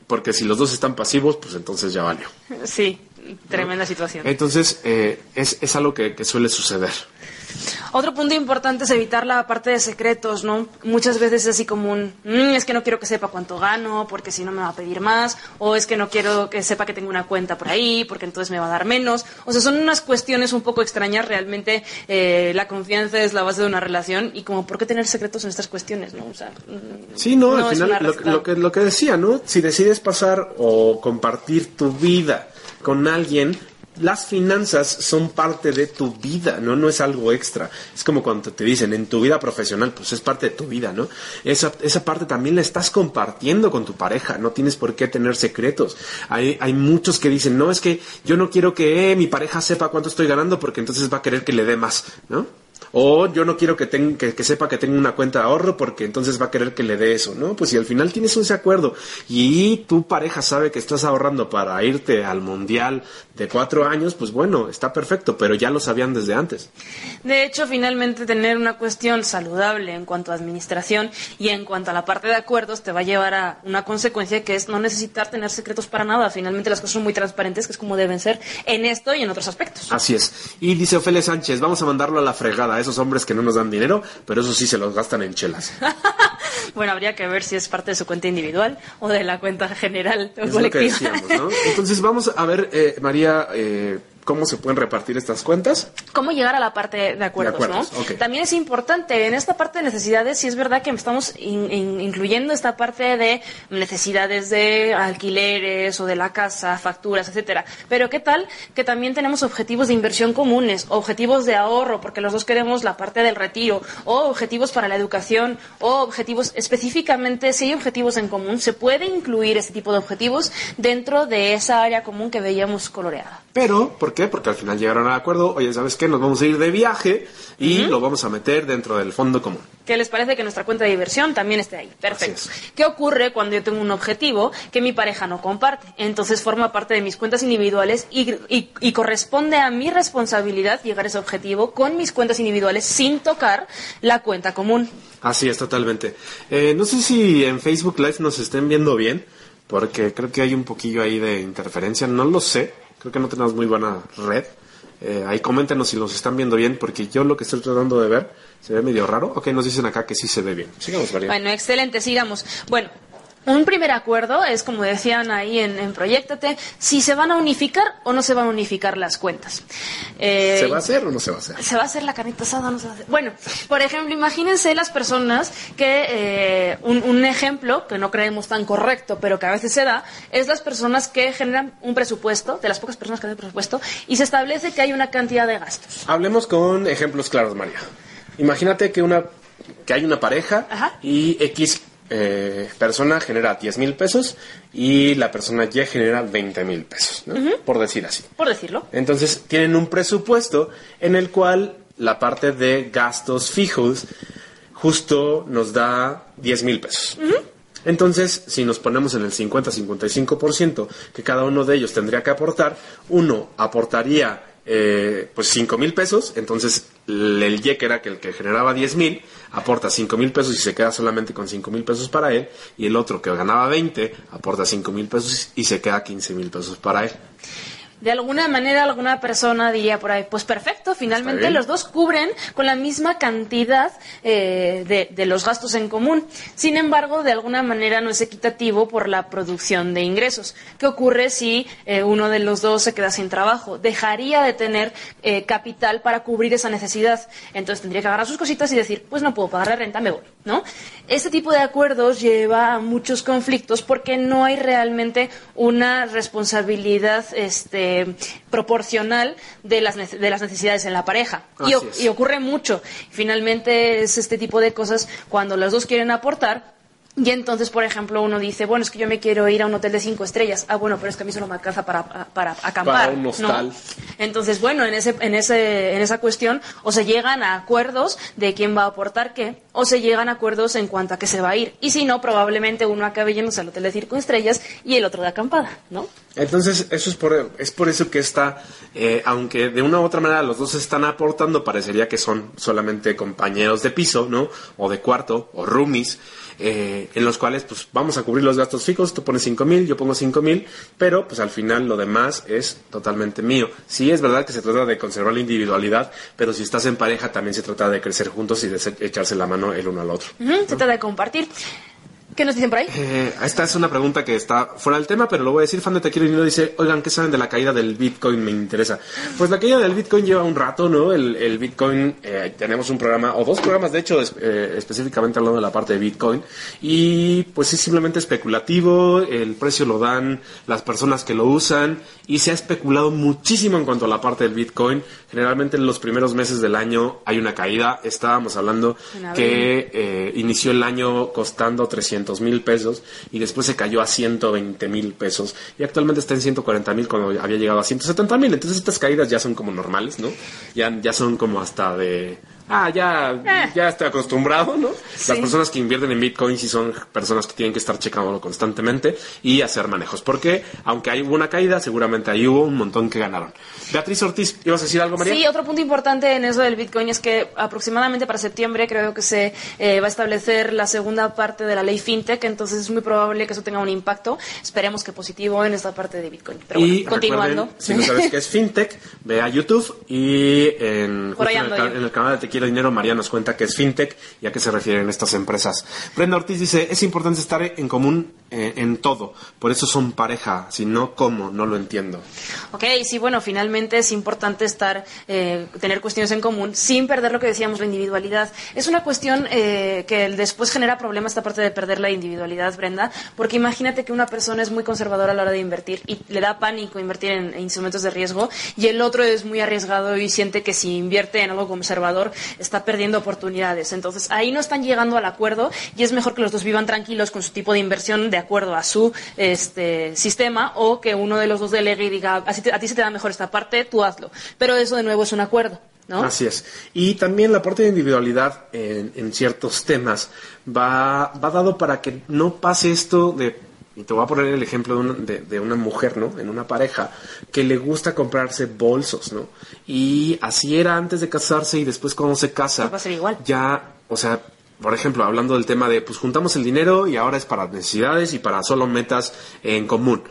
porque si los dos están pasivos, pues entonces ya valió. Sí, tremenda situación. Entonces, eh, es, es algo que, que suele suceder. Otro punto importante es evitar la parte de secretos, ¿no? Muchas veces es así como un, "Mm, es que no quiero que sepa cuánto gano, porque si no me va a pedir más, o es que no quiero que sepa que tengo una cuenta por ahí, porque entonces me va a dar menos. O sea, son unas cuestiones un poco extrañas. Realmente eh, la confianza es la base de una relación y como, ¿por qué tener secretos en estas cuestiones, no? O sea, mm, Sí, no, al es final lo que, lo que decía, ¿no? Si decides pasar o compartir tu vida con alguien, las finanzas son parte de tu vida, ¿no? No es algo extra. Es como cuando te dicen, en tu vida profesional, pues es parte de tu vida, ¿no? Esa, esa parte también la estás compartiendo con tu pareja, no tienes por qué tener secretos. Hay, hay muchos que dicen, no, es que yo no quiero que eh, mi pareja sepa cuánto estoy ganando porque entonces va a querer que le dé más, ¿no? O yo no quiero que, ten- que, que sepa que tengo una cuenta de ahorro porque entonces va a querer que le dé eso, ¿no? Pues si al final tienes ese acuerdo y tu pareja sabe que estás ahorrando para irte al mundial de cuatro años, pues bueno, está perfecto, pero ya lo sabían desde antes. De hecho, finalmente tener una cuestión saludable en cuanto a administración y en cuanto a la parte de acuerdos te va a llevar a una consecuencia que es no necesitar tener secretos para nada. Finalmente las cosas son muy transparentes, que es como deben ser en esto y en otros aspectos. Así es. Y dice Ofelia Sánchez, vamos a mandarlo a la fregada a esos hombres que no nos dan dinero, pero eso sí se los gastan en chelas. [LAUGHS] Bueno, habría que ver si es parte de su cuenta individual o de la cuenta general o Es lo que colectiva. decíamos, ¿no? Entonces vamos a ver, eh, María, eh, cómo se pueden repartir estas cuentas. ¿Cómo llegar a la parte de acuerdos, De acuerdos, no? ok. También es importante, en esta parte de necesidades, sí es verdad que estamos in- in- incluyendo esta parte de necesidades de alquileres o de la casa, facturas, etcétera. Pero ¿qué tal que también tenemos objetivos de inversión comunes, objetivos de ahorro, porque los dos queremos la parte del retiro, o objetivos para la educación, o objetivos específicamente, si hay objetivos en común, se puede incluir este tipo de objetivos dentro de esa área común que veíamos coloreada. Pero, ¿por qué? Porque al final llegaron al acuerdo, oye, ¿sabes qué? Nos vamos a ir de viaje y lo vamos a meter dentro del fondo común. ¿Qué les parece que nuestra cuenta de diversión también esté ahí? Perfecto. Así ¿Qué ocurre cuando yo tengo un objetivo que mi pareja no comparte? Entonces forma parte de mis cuentas individuales y, y- y corresponde a mi responsabilidad llegar a ese objetivo con mis cuentas individuales sin tocar la cuenta común. Así es, totalmente. Eh, no sé si en Facebook Live nos estén viendo bien, porque creo que hay un poquillo ahí de interferencia, no lo sé, creo que no tenemos muy buena red. Eh, ahí coméntenos si los están viendo bien, porque yo lo que estoy tratando de ver se ve medio raro. Ok, nos dicen acá que sí se ve bien. Sigamos, María. Bueno, excelente, sigamos. Bueno, un primer acuerdo es, como decían ahí en, en Proyectate, si se van a unificar o no se van a unificar las cuentas. Eh, ¿Se va a hacer o no se va a hacer? ¿Se va a hacer la carnita asada o no se va a hacer? Bueno, por ejemplo, imagínense las personas que, eh, un, un ejemplo que no creemos tan correcto, pero que a veces se da, es las personas que generan un presupuesto, de las pocas personas que hacen presupuesto, y se establece que hay una cantidad de gastos. Hablemos con ejemplos claros, María. Imagínate que una que hay una pareja Ajá. y X eh, persona genera 10 mil pesos y la persona Y genera 20 mil pesos, ¿no? por decir así. Por decirlo. Entonces tienen un presupuesto en el cual la parte de gastos fijos justo nos da 10 mil pesos. Entonces, si nos ponemos en el 50-55% que cada uno de ellos tendría que aportar, uno aportaría eh, pues 5 mil pesos, entonces el Y que era que el que generaba 10 mil aporta 5 mil pesos y se queda solamente con 5 mil pesos para él, y el otro que ganaba 20 aporta 5 mil pesos y se queda 15 mil pesos para él. De alguna manera, alguna persona diría por ahí, pues perfecto, finalmente los dos cubren con la misma cantidad eh, de, de los gastos en común. Sin embargo, de alguna manera no es equitativo por la producción de ingresos. ¿Qué ocurre si eh, uno de los dos se queda sin trabajo? Dejaría de tener eh, capital para cubrir esa necesidad. Entonces tendría que agarrar sus cositas y decir, pues no puedo pagar la renta, me voy. ¿no? Este tipo de acuerdos lleva a muchos conflictos porque no hay realmente una responsabilidad este, proporcional de las, de las necesidades en la pareja. Y, ocurre mucho. Finalmente es este tipo de cosas cuando los dos quieren aportar. Y entonces, por ejemplo, uno dice, bueno, es que yo me quiero ir a un hotel de cinco estrellas. Ah, bueno, pero es que a mí solo me alcanza para, para acampar. Para un ¿no? hostal. Entonces, bueno, en, ese, en, ese, en esa cuestión o se llegan a acuerdos de quién va a aportar qué, o se llegan a acuerdos en cuanto a qué se va a ir. Y si no, probablemente uno acabe yéndose al hotel de cinco estrellas y el otro de acampada, ¿no? Entonces, eso es por, es por eso que está, eh, aunque de una u otra manera los dos están aportando, parecería que son solamente compañeros de piso, ¿no? O de cuarto, o roomies, eh, en los cuales, pues, vamos a cubrir los gastos fijos, tú pones cinco mil, yo pongo cinco mil, pero, pues, al final lo demás es totalmente mío. Sí, es verdad que se trata de conservar la individualidad, pero si estás en pareja también se trata de crecer juntos y de se- echarse la mano el uno al otro. Se trata de compartir. ¿Qué nos dicen por ahí? Eh, esta es una pregunta que está fuera del tema, pero lo voy a decir. Fan de Te Quiero Dinero dice, oigan, ¿qué saben de la caída del Bitcoin? Me interesa. Pues la caída del Bitcoin lleva un rato, ¿no? El, el Bitcoin, eh, tenemos un programa, o dos programas, de hecho, es- eh, específicamente hablando de la parte de Bitcoin. Y pues es simplemente especulativo, el precio lo dan las personas que lo usan, y se ha especulado muchísimo en cuanto a la parte del Bitcoin. Generalmente en los primeros meses del año hay una caída. Estábamos hablando que eh, inició el año costando 300 mil pesos y después se cayó a 120 mil pesos y actualmente está en 140 mil cuando había llegado a 170 mil. Entonces estas caídas ya son como normales, ¿no? Ya, ya son como hasta de... Ah, ya, Eh. [LAUGHS] ya estoy acostumbrado, ¿no? Sí. Las personas que invierten en Bitcoin sí son personas que tienen que estar checándolo constantemente y hacer manejos. Porque aunque hay una caída, seguramente ahí hubo un montón que ganaron. Beatriz Ortiz, ¿ibas a decir algo, María? Sí, otro punto importante en eso del Bitcoin es que aproximadamente para septiembre creo que se eh, va a establecer la segunda parte de la ley FinTech, entonces es muy probable que eso tenga un impacto, esperemos que positivo en esta parte de Bitcoin. Pero y bueno, continuando. si no sabes qué es FinTech, ve a YouTube y en, el, en el canal de Quiero Dinero, María nos cuenta qué es FinTech y a qué se refieren estas empresas. Brenda Ortiz dice, es importante estar en común eh, en todo, por eso son pareja, si no, ¿cómo? No lo entiendo. Ok, sí, bueno, finalmente es importante estar, eh, tener cuestiones en común sin perder lo que decíamos, la individualidad. Es una cuestión eh, que después genera problemas esta parte de perder la individualidad, Brenda, porque imagínate que una persona es muy conservadora a la hora de invertir y le da pánico invertir en instrumentos de riesgo y el otro es muy arriesgado y siente que si invierte en algo conservador está perdiendo oportunidades. Entonces ahí no están llegando al acuerdo y es mejor que los dos vivan tranquilos con su tipo de inversión de acuerdo a su este, sistema o que uno de los dos delegue y diga, "Así te- a ti se te da mejor esta parte, tú hazlo. Pero eso de nuevo es un acuerdo. ¿no? Así es. Y también la parte de individualidad en, en ciertos temas va, va dado para que no pase esto de, y te voy a poner el ejemplo de una, de, de una mujer, ¿no? En una pareja que le gusta comprarse bolsos, ¿no? Y así era antes de casarse y después cuando se casa. Va a ser igual. Ya, o sea, por ejemplo, hablando del tema de, pues juntamos el dinero y ahora es para necesidades y para solo metas en común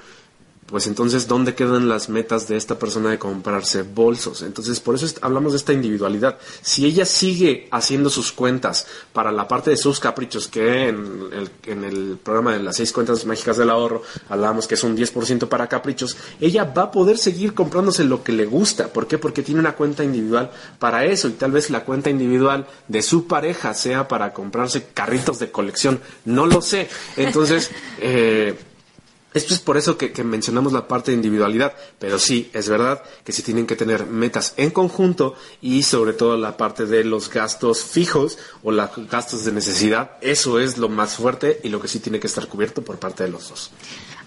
pues entonces, ¿dónde quedan las metas de esta persona de comprarse bolsos? Entonces, por eso hablamos de esta individualidad. Si ella sigue haciendo sus cuentas para la parte de sus caprichos, que en el, programa de las seis cuentas mágicas del ahorro hablábamos que es un 10% para caprichos, ella va a poder seguir comprándose lo que le gusta. ¿Por qué? Porque tiene una cuenta individual para eso y tal vez la cuenta individual de su pareja sea para comprarse carritos de colección. No lo sé. Entonces, [LAUGHS] eh, esto es por eso que, mencionamos la parte de individualidad, pero sí, es verdad que sí tienen que tener metas en conjunto y sobre todo la parte de los gastos fijos o los gastos de necesidad, eso es lo más fuerte y lo que sí tiene que estar cubierto por parte de los dos.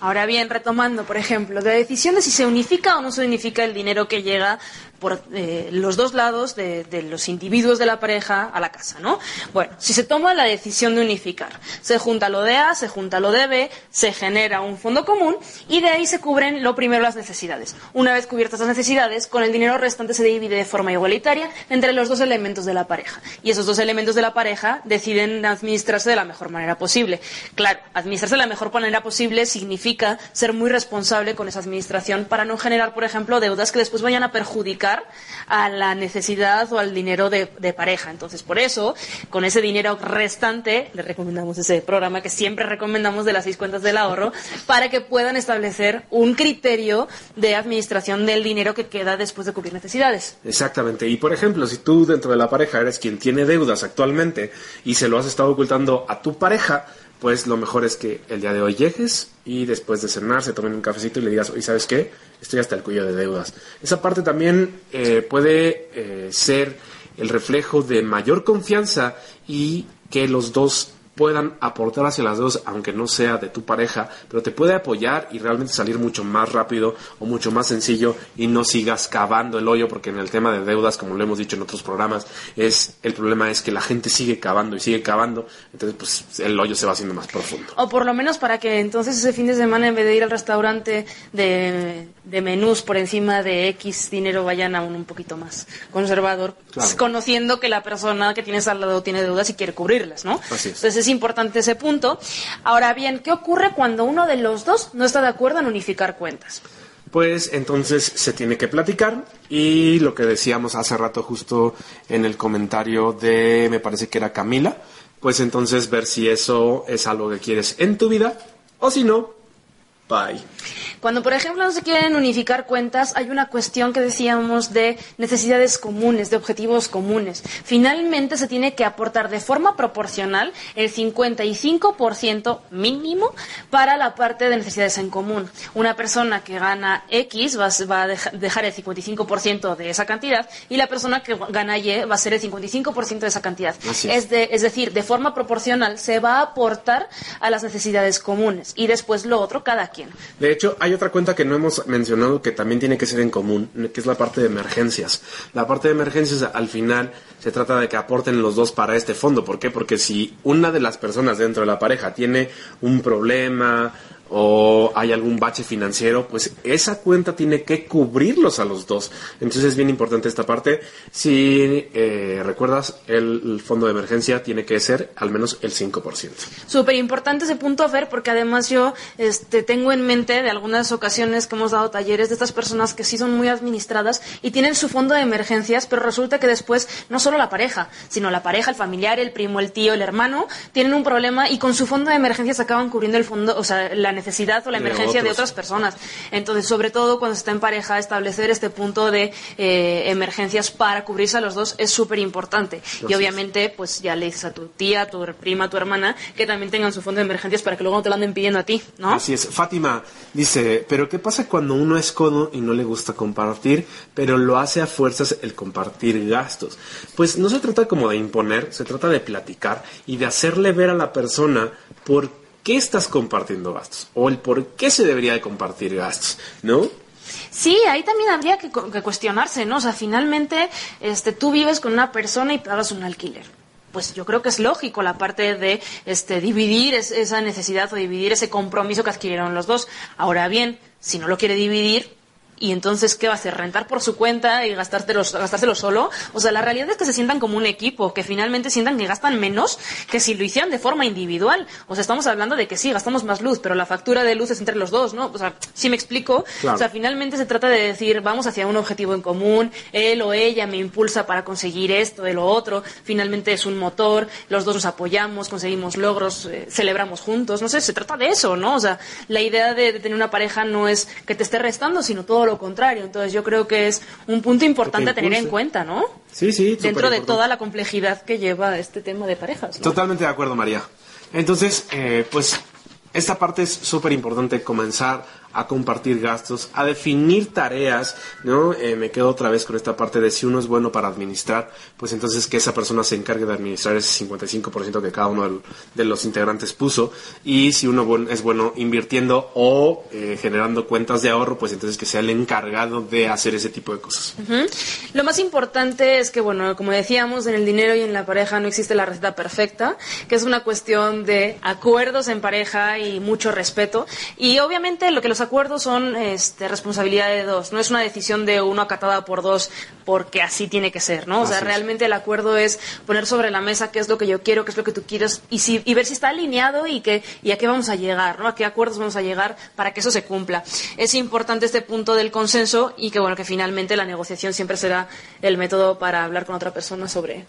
Ahora bien, retomando, por ejemplo, la decisión de si se unifica o no se unifica el dinero que llega por eh, los dos lados de, los individuos de la pareja a la casa, ¿no? Bueno, si se toma la decisión de unificar, se junta lo de A, se junta lo de B, se genera un fondo común y de ahí se cubren lo primero las necesidades. Una vez cubiertas las necesidades, con el dinero restante se divide de forma igualitaria entre los dos elementos de la pareja. Y esos dos elementos de la pareja deciden administrarse de la mejor manera posible. Claro, administrarse de la mejor manera posible significa ser muy responsable con esa administración para no generar, por ejemplo, deudas que después vayan a perjudicar a la necesidad o al dinero de, pareja. Entonces, por eso, con ese dinero restante, le recomendamos ese programa que siempre recomendamos de las seis cuentas del ahorro, para que puedan establecer un criterio de administración del dinero que queda después de cubrir necesidades. Exactamente. Y, por ejemplo, si tú dentro de la pareja eres quien tiene deudas actualmente y se lo has estado ocultando a tu pareja, pues lo mejor es que el día de hoy llegues y después de cenar se tomen un cafecito y le digas, oye, ¿sabes qué? Estoy hasta el cuello de deudas. Esa parte también eh, puede eh, ser el reflejo de mayor confianza y que los dos puedan aportar hacia las dos, aunque no sea de tu pareja, pero te puede apoyar y realmente salir mucho más rápido o mucho más sencillo y no sigas cavando el hoyo, porque en el tema de deudas, como lo hemos dicho en otros programas, es el problema es que la gente sigue cavando y sigue cavando, entonces pues el hoyo se va haciendo más profundo. O por lo menos para que entonces ese fin de semana en vez de ir al restaurante de, menús por encima de X dinero vayan a un poquito más conservador, conociendo que la persona que tienes al lado tiene deudas y quiere cubrirlas, ¿no? Así es. Entonces es importante ese punto. Ahora bien, ¿qué ocurre cuando uno de los dos no está de acuerdo en unificar cuentas? Pues entonces se tiene que platicar y lo que decíamos hace rato justo en el comentario de, me parece que era Camila, pues entonces ver si eso es algo que quieres en tu vida o si no, bye. Cuando, por ejemplo, no se quieren unificar cuentas, hay una cuestión que decíamos de necesidades comunes, de objetivos comunes. Finalmente, se tiene que aportar de forma proporcional el 55% mínimo para la parte de necesidades en común. Una persona que gana X va, a dejar el 55% de esa cantidad y la persona que gana Y va a ser el 55% de esa cantidad. Es, es decir, de forma proporcional se va a aportar a las necesidades comunes y después lo otro cada quien. De hecho, hay otra cuenta que no hemos mencionado que también tiene que ser en común, que es la parte de emergencias. La parte de emergencias al final se trata de que aporten los dos para este fondo. ¿Por qué? Porque si una de las personas dentro de la pareja tiene un problema, o hay algún bache financiero, pues esa cuenta tiene que cubrirlos a los dos. Entonces es bien importante esta parte. Si eh, recuerdas, el, fondo de emergencia tiene que ser al menos el 5%. Súper importante ese punto, Fer, porque además yo este, tengo en mente de algunas ocasiones que hemos dado talleres de estas personas que sí son muy administradas y tienen su fondo de emergencias, pero resulta que después no solo la pareja, sino la pareja, el familiar, el primo, el tío, el hermano, tienen un problema y con su fondo de emergencias acaban cubriendo el fondo, o sea, la necesidad o la emergencia de, otras personas. Entonces, sobre todo cuando se está en pareja, establecer este punto de eh, emergencias para cubrirse a los dos es súper importante. Y obviamente, pues ya le dices a tu tía, a tu prima, a tu hermana, que también tengan su fondo de emergencias para que luego no te lo anden pidiendo a ti, ¿no? Así es. Fátima dice, pero ¿qué pasa cuando uno es codo y no le gusta compartir, pero lo hace a fuerzas el compartir gastos? Pues no se trata como de imponer, se trata de platicar y de hacerle ver a la persona por qué estás compartiendo gastos o el por qué se debería de compartir gastos, ¿no? Sí, ahí también habría que, cuestionarse, ¿no? O sea, finalmente este, tú vives con una persona y pagas un alquiler. Pues yo creo que es lógico la parte de este, dividir esa necesidad o dividir ese compromiso que adquirieron los dos. Ahora bien, si no lo quiere dividir, y entonces, ¿qué va a hacer? ¿Rentar por su cuenta y gastárselo, gastárselo solo? O sea, la realidad es que se sientan como un equipo, que finalmente sientan que gastan menos que si lo hicieran de forma individual. O sea, estamos hablando de que sí, gastamos más luz, pero la factura de luz es entre los dos, ¿no? O sea, si me explico, o sea, finalmente se trata de decir, vamos hacia un objetivo en común, él o ella me impulsa para conseguir esto, de lo otro, finalmente es un motor, los dos nos apoyamos, conseguimos logros, eh, celebramos juntos, no sé, se trata de eso, ¿no? O sea, la idea de, de tener una pareja no es que te esté restando, sino todo lo contrario. Entonces yo creo que es un punto importante a tener en cuenta, ¿no? Sí, sí. Dentro de toda la complejidad que lleva este tema de parejas. Totalmente de acuerdo, María. Entonces, eh, pues esta parte es súper importante comenzar a compartir gastos, a definir tareas, ¿no? Eh, me quedo otra vez con esta parte de si uno es bueno para administrar, pues entonces que esa persona se encargue de administrar ese 55% que cada uno de los integrantes puso y si uno es bueno invirtiendo o eh, generando cuentas de ahorro, pues entonces que sea el encargado de hacer ese tipo de cosas. Lo más importante es que, bueno, como decíamos, en el dinero y en la pareja no existe la receta perfecta, que es una cuestión de acuerdos en pareja y mucho respeto y obviamente lo que los acuerdos son este, responsabilidad de dos, no es una decisión de uno acatada por dos porque así tiene que ser, ¿no? O sea, realmente el acuerdo es poner sobre la mesa qué es lo que yo quiero, qué es lo que tú quieres y, si, y ver si está alineado y, que, y a qué vamos a llegar, ¿no? A qué acuerdos vamos a llegar para que eso se cumpla. Es importante este punto del consenso y que, bueno, que finalmente la negociación siempre será el método para hablar con otra persona sobre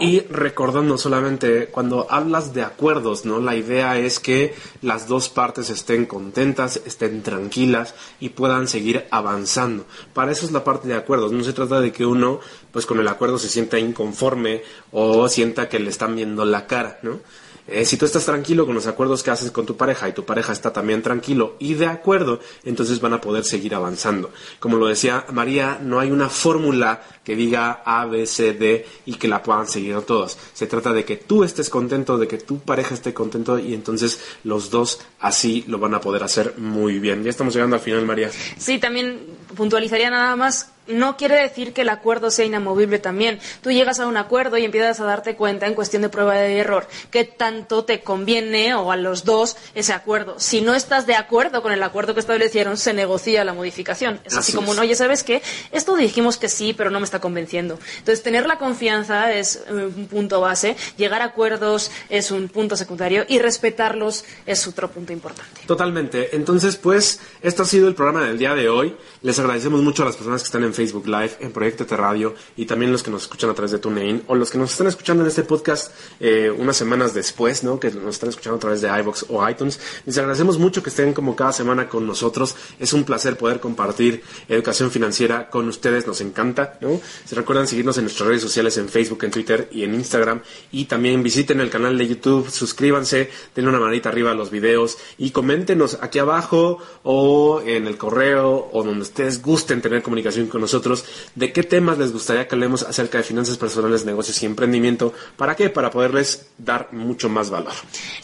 Y recordando solamente, cuando hablas de acuerdos, ¿no? La idea es que las dos partes estén contentas, estén tranquilas y puedan seguir avanzando. Para eso es la parte de acuerdos. No se trata de que uno, pues con el acuerdo se sienta inconforme o sienta que le están viendo la cara, ¿no? Eh, si tú estás tranquilo con los acuerdos que haces con tu pareja y tu pareja está también tranquilo y de acuerdo, entonces van a poder seguir avanzando. Como lo decía María, no hay una fórmula que diga A, B, C, D y que la puedan seguir todos. Se trata de que tú estés contento, de que tu pareja esté contento y entonces los dos así lo van a poder hacer muy bien. Ya estamos llegando al final, María. Sí, también puntualizaría nada más no quiere decir que el acuerdo sea inamovible también. Tú llegas a un acuerdo y empiezas a darte cuenta en cuestión de prueba de error que tanto te conviene o a los dos ese acuerdo. Si no estás de acuerdo con el acuerdo que establecieron, se negocia la modificación. Es así, como, no, ya sabes que esto dijimos que sí, pero no me está convenciendo. Entonces, tener la confianza es un punto base, llegar a acuerdos es un punto secundario y respetarlos es otro punto importante. Totalmente. Entonces, pues, esto ha sido el programa del día de hoy. Les agradecemos mucho a las personas que están en Facebook Live, en Proyecto Radio y también los que nos escuchan a través de TuneIn o los que nos están escuchando en este podcast eh, unas semanas después, ¿no? Que nos están escuchando a través de iBox o iTunes. Les agradecemos mucho que estén como cada semana con nosotros. Es un placer poder compartir educación financiera con ustedes. Nos encanta, ¿no? Se recuerdan seguirnos en nuestras redes sociales, en Facebook, en Twitter y en Instagram. Y también visiten el canal de YouTube, suscríbanse, denle una manita arriba a los videos y coméntenos aquí abajo o en el correo o donde ustedes gusten tener comunicación con nosotros de qué temas les gustaría que hablemos acerca de finanzas personales, negocios y emprendimiento. ¿Para qué? Para poderles dar mucho más valor.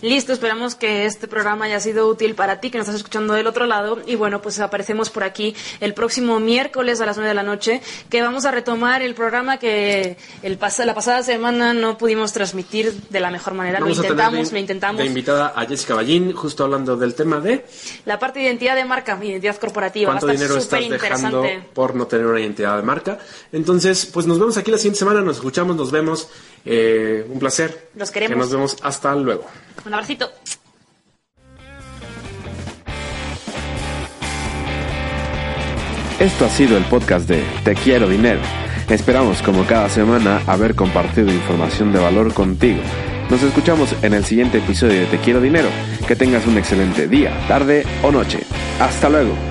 Listo, esperamos que este programa haya sido útil para ti, que nos estás escuchando del otro lado. Y bueno, pues aparecemos por aquí el próximo miércoles a las 9 de la noche, que vamos a retomar el programa que el la pasada semana no pudimos transmitir de la mejor manera. lo intentamos, lo intentamos. De invitada a Jessica Ballín, justo hablando del tema de... La parte de identidad de marca, identidad corporativa. ¿Cuánto dinero estás dejando por no tener una identidad de marca? Entonces, pues nos vemos aquí la siguiente semana, nos escuchamos, nos vemos. Eh, un placer. Los queremos. Que nos vemos hasta luego. Un abracito. Esto ha sido el podcast de Te Quiero Dinero. Esperamos como cada semana haber compartido información de valor contigo. Nos escuchamos en el siguiente episodio de Te Quiero Dinero. Que tengas un excelente día, tarde o noche. Hasta luego.